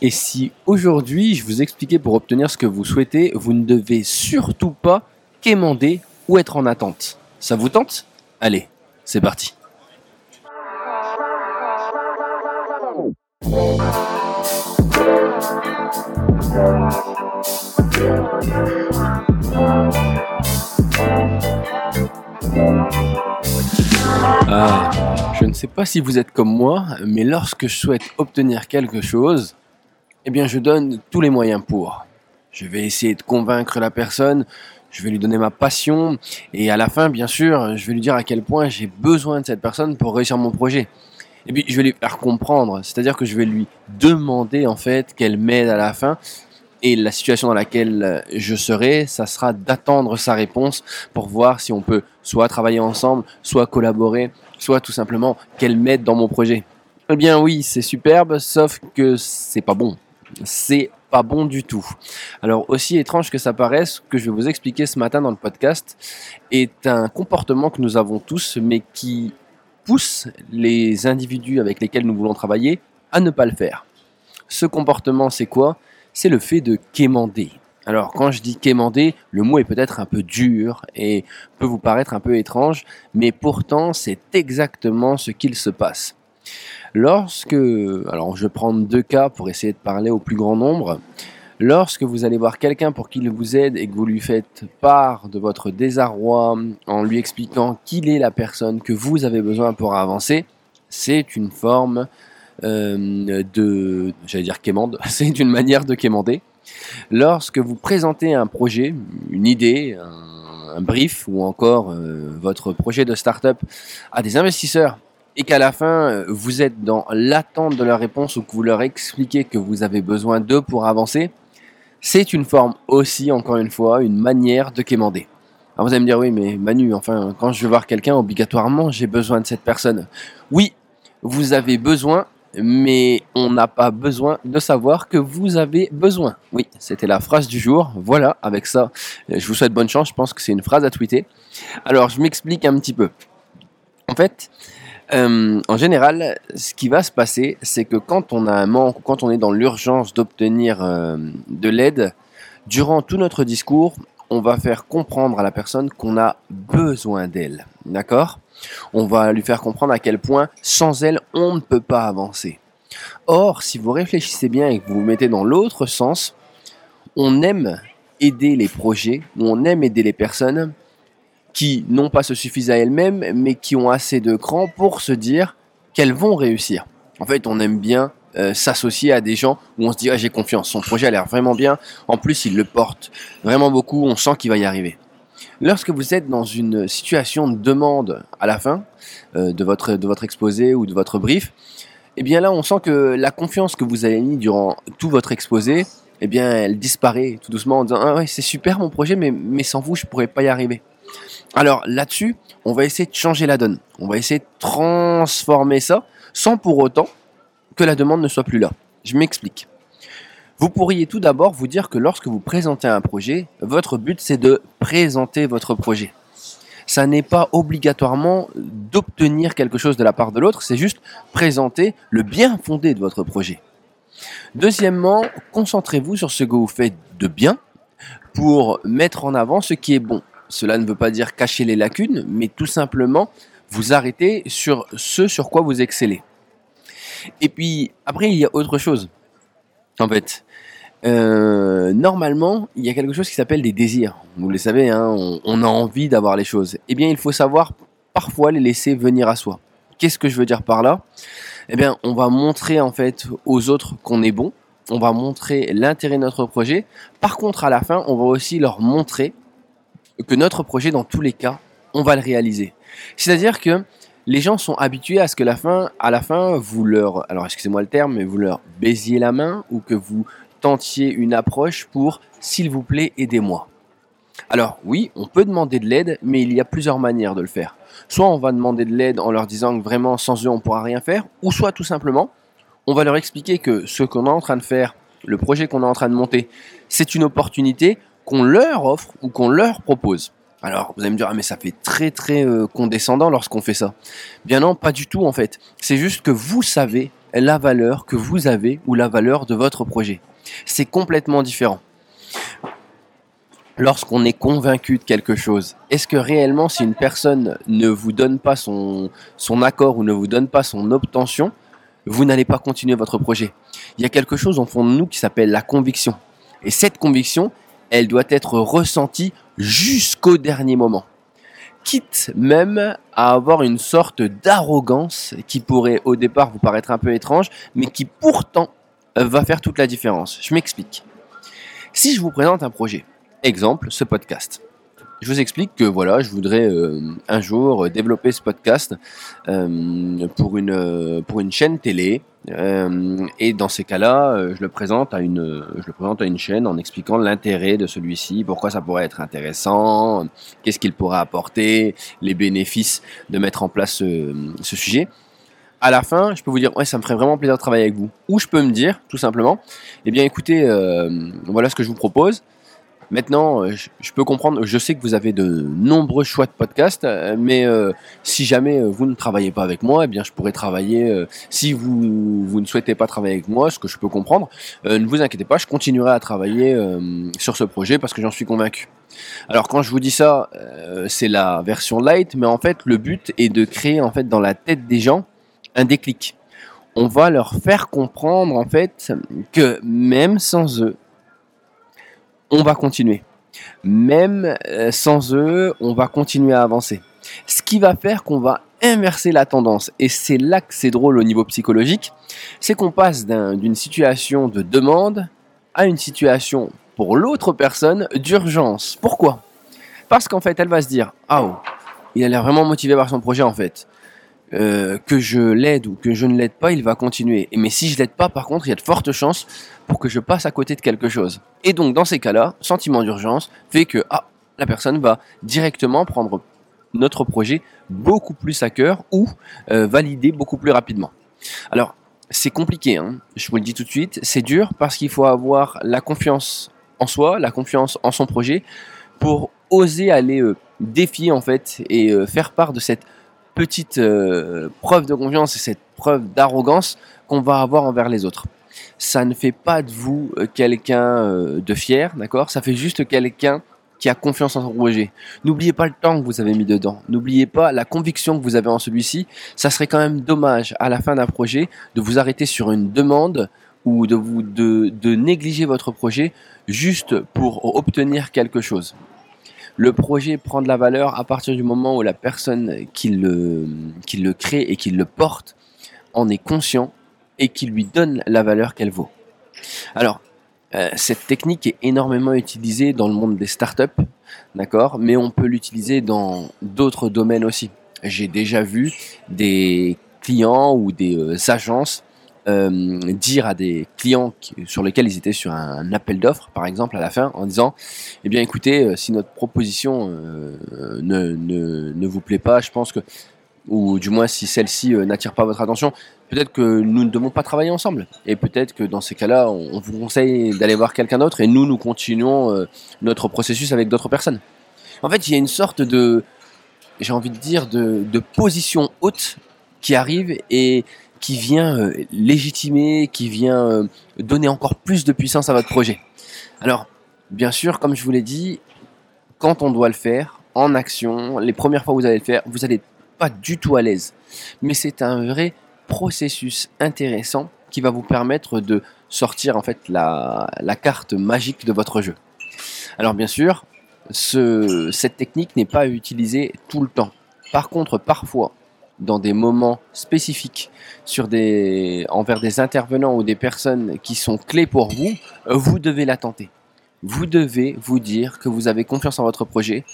Et si aujourd'hui je vous expliquais pour obtenir ce que vous souhaitez, vous ne devez surtout pas quémander ou être en attente. Ça vous tente? Allez, c'est parti. Ah, je ne sais pas si vous êtes comme moi, mais lorsque je souhaite obtenir quelque chose, eh bien je donne tous les moyens pour. Je vais essayer de convaincre la personne, je vais lui donner ma passion, et à la fin, bien sûr, je vais lui dire à quel point j'ai besoin de cette personne pour réussir mon projet. Et puis je vais lui faire comprendre, c'est-à-dire que je vais lui demander en fait qu'elle m'aide à la fin. Et la situation dans laquelle je serai, ça sera d'attendre sa réponse pour voir si on peut soit travailler ensemble, soit collaborer, soit tout simplement qu'elle m'aide dans mon projet. Eh bien oui, c'est superbe, sauf que c'est pas bon. C'est pas bon du tout. Alors aussi étrange que ça paraisse, ce que je vais vous expliquer ce matin dans le podcast est un comportement que nous avons tous, mais qui pousse les individus avec lesquels nous voulons travailler à ne pas le faire. Ce comportement, c'est quoi? C'est le fait de quémander. Alors quand je dis quémander, le mot est peut-être un peu dur et peut vous paraître un peu étrange, mais pourtant c'est exactement ce qu'il se passe. Lorsque, alors je vais prendre deux cas pour essayer de parler au plus grand nombre, lorsque vous allez voir quelqu'un pour qu'il vous aide et que vous lui faites part de votre désarroi en lui expliquant qu'il est la personne que vous avez besoin pour avancer, c'est une forme euh, de, j'allais dire quémande, c'est une manière de quémander. Lorsque vous présentez un projet, une idée, un, brief ou encore euh, votre projet de start-up à des investisseurs et qu'à la fin, euh, vous êtes dans l'attente de leur réponse ou que vous leur expliquez que vous avez besoin d'eux pour avancer, c'est une forme aussi, encore une fois, une manière de quémander. Alors vous allez me dire, oui, mais Manu, enfin, quand je veux voir quelqu'un, obligatoirement, j'ai besoin de cette personne. Oui, vous avez besoin, mais on n'a pas besoin de savoir que vous avez besoin. Oui, c'était la phrase du jour. Voilà, avec ça, je vous souhaite bonne chance. Je pense que c'est une phrase à tweeter. Alors, je m'explique un petit peu. En fait, euh, en général, ce qui va se passer, c'est que quand on a un manque ou quand on est dans l'urgence d'obtenir euh, de l'aide, durant tout notre discours, on va faire comprendre à la personne qu'on a besoin d'elle. D'accord? On va lui faire comprendre à quel point sans elle, on ne peut pas avancer. Or, si vous réfléchissez bien et que vous vous mettez dans l'autre sens, on aime aider les projets, on aime aider les personnes qui non pas se suffisent à elles-mêmes, mais qui ont assez de cran pour se dire qu'elles vont réussir. En fait, on aime bien euh, s'associer à des gens où on se dit ah, j'ai confiance, son projet a l'air vraiment bien, en plus il le porte vraiment beaucoup, on sent qu'il va y arriver. Lorsque vous êtes dans une situation de demande à la fin euh, de, votre, de votre exposé ou de votre brief, eh bien là on sent que la confiance que vous avez mis durant tout votre exposé, eh bien elle disparaît tout doucement en disant ah ouais c'est super mon projet mais, mais sans vous je pourrais pas y arriver. Alors là-dessus, on va essayer de changer la donne. On va essayer de transformer ça sans pour autant que la demande ne soit plus là. Je m'explique. Vous pourriez tout d'abord vous dire que lorsque vous présentez un projet, votre but c'est de présenter votre projet. Ça n'est pas obligatoirement d'obtenir quelque chose de la part de l'autre, c'est juste présenter le bien fondé de votre projet. Deuxièmement, concentrez-vous sur ce que vous faites de bien pour mettre en avant ce qui est bon. Cela ne veut pas dire cacher les lacunes, mais tout simplement vous arrêter sur ce sur quoi vous excellez. Et puis après, il y a autre chose. En fait, euh, normalement, il y a quelque chose qui s'appelle des désirs. Vous le savez, hein, on, a envie d'avoir les choses. Eh bien, il faut savoir parfois les laisser venir à soi. Qu'est-ce que je veux dire par là? Eh bien, on va montrer en fait aux autres qu'on est bon. On va montrer l'intérêt de notre projet. Par contre, à la fin, on va aussi leur montrer que notre projet, dans tous les cas, on va le réaliser. C'est-à-dire que les gens sont habitués à ce que la fin, à la fin, vous leur, alors excusez-moi le terme, mais vous leur baisiez la main ou que vous tentiez une approche pour, s'il vous plaît, aidez-moi. Alors oui, on peut demander de l'aide, mais il y a plusieurs manières de le faire. Soit on va demander de l'aide en leur disant que vraiment sans eux on pourra rien faire, ou soit tout simplement on va leur expliquer que ce qu'on est en train de faire, le projet qu'on est en train de monter, c'est une opportunité qu'on leur offre ou qu'on leur propose. Alors, vous allez me dire, ah, mais ça fait très très euh, condescendant lorsqu'on fait ça. Bien non, pas du tout en fait. C'est juste que vous savez la valeur que vous avez ou la valeur de votre projet. C'est complètement différent. Lorsqu'on est convaincu de quelque chose, est-ce que réellement si une personne ne vous donne pas son, son accord ou ne vous donne pas son obtention, vous n'allez pas continuer votre projet? Il y a quelque chose en fond de nous qui s'appelle la conviction. Et cette conviction, elle doit être ressentie jusqu'au dernier moment quitte même à avoir une sorte d'arrogance qui pourrait au départ vous paraître un peu étrange, mais qui pourtant va faire toute la différence. Je m'explique. Si je vous présente un projet, exemple ce podcast, je vous explique que voilà, je voudrais euh, un jour développer ce podcast euh, pour, une, pour une chaîne télé. Euh, et dans ces cas-là, je le présente à une, je le présente à une chaîne en expliquant l'intérêt de celui-ci, pourquoi ça pourrait être intéressant, qu'est-ce qu'il pourrait apporter, les bénéfices de mettre en place ce, ce sujet à la fin, je peux vous dire, ouais, ça me ferait vraiment plaisir de travailler avec vous. Ou je peux me dire, tout simplement, eh bien, écoutez, voilà ce que je vous propose. Maintenant, euh, je, peux comprendre, je sais que vous avez de nombreux choix de podcasts, euh, mais euh, si jamais vous ne travaillez pas avec moi, eh bien je pourrais travailler, si vous, vous ne souhaitez pas travailler avec moi, ce que je peux comprendre, ne vous inquiétez pas, je continuerai à travailler sur ce projet parce que j'en suis convaincu. Alors quand je vous dis ça, c'est la version light, mais en fait le but est de créer en fait dans la tête des gens un déclic. On va leur faire comprendre en fait que même sans eux, on va continuer. Même euh, sans eux, on va continuer à avancer. Ce qui va faire qu'on va inverser la tendance, et c'est là que c'est drôle au niveau psychologique, c'est qu'on passe d'une situation de demande à une situation pour l'autre personne d'urgence. Pourquoi? Parce qu'en fait, elle va se dire, ah, oh, il a l'air vraiment motivé par son projet en fait. Euh, que je l'aide ou que je ne l'aide pas, il va continuer. Mais si je l'aide pas, par contre, il y a de fortes chances pour que je passe à côté de quelque chose. Et donc, dans ces cas-là, sentiment d'urgence fait que ah, la personne va directement prendre notre projet beaucoup plus à cœur ou euh, valider beaucoup plus rapidement. Alors, c'est compliqué, hein. je vous le dis tout de suite, c'est dur parce qu'il faut avoir la confiance en soi, la confiance en son projet pour oser aller euh, défier en fait et faire part de cette petite euh, preuve de confiance et cette preuve d'arrogance qu'on va avoir envers les autres. Ça ne fait pas de vous euh, quelqu'un euh, de fier, d'accord? Ça fait juste quelqu'un qui a confiance en son projet. N'oubliez pas le temps que vous avez mis dedans. N'oubliez pas la conviction que vous avez en celui-ci. Ça serait quand même dommage à la fin d'un projet de vous arrêter sur une demande ou de négliger votre projet juste pour obtenir quelque chose. Le projet prend de la valeur à partir du moment où la personne qui le, crée et qui le porte en est conscient et qui lui donne la valeur qu'elle vaut. Alors, euh, cette technique est énormément utilisée dans le monde des startups, d'accord, mais on peut l'utiliser dans d'autres domaines aussi. J'ai déjà vu des clients ou des euh, agences euh, dire à des clients sur lesquels ils étaient sur un, appel d'offres, par exemple, à la fin, en disant, eh bien écoutez, euh, si notre proposition euh, ne, ne, ne, vous plaît pas, je pense que, ou du moins si celle-ci n'attire pas votre attention, peut-être que nous ne devons pas travailler ensemble. Et peut-être que dans ces cas-là, on, vous conseille d'aller voir quelqu'un d'autre et nous, nous continuons notre processus avec d'autres personnes. En fait, il y a une sorte de, j'ai envie de dire, de, de position haute qui arrive et qui vient euh, légitimer, qui vient euh, donner encore plus de puissance à votre projet. Alors, bien sûr, comme je vous l'ai dit, quand on doit le faire, en action, les premières fois que vous allez le faire, vous n'allez pas du tout à l'aise. Mais c'est un vrai processus intéressant qui va vous permettre de sortir en fait la, carte magique de votre jeu. Alors bien sûr, ce, cette technique n'est pas utilisée tout le temps. Par contre, parfois, dans des moments spécifiques envers des intervenants ou des personnes qui sont clés pour vous, euh, vous devez la tenter. Vous devez vous dire que vous avez confiance en votre projet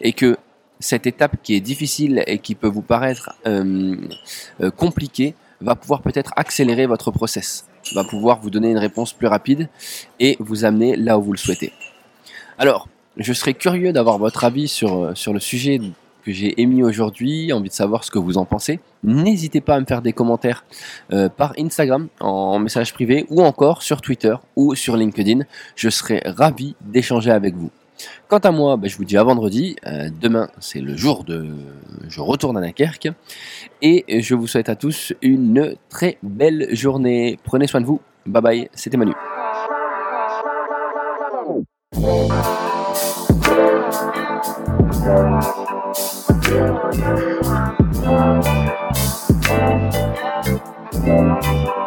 et que cette étape qui est difficile et qui peut vous paraître euh, euh, compliquée va pouvoir peut-être accélérer votre process, va pouvoir vous donner une réponse plus rapide et vous amener là où vous le souhaitez. Alors, je serais curieux d'avoir votre avis sur, sur le sujet que j'ai émis aujourd'hui, envie de savoir ce que vous en pensez. N'hésitez pas à me faire des commentaires euh, par Instagram, en message privé, ou encore sur Twitter ou sur LinkedIn. Je serai ravi d'échanger avec vous. Quant à moi, bah, je vous dis à vendredi. Euh, demain, c'est le jour de. Je retourne à Dunkerque. Et je vous souhaite à tous une très belle journée. Prenez soin de vous. Bye bye. C'était Manu. Thank you.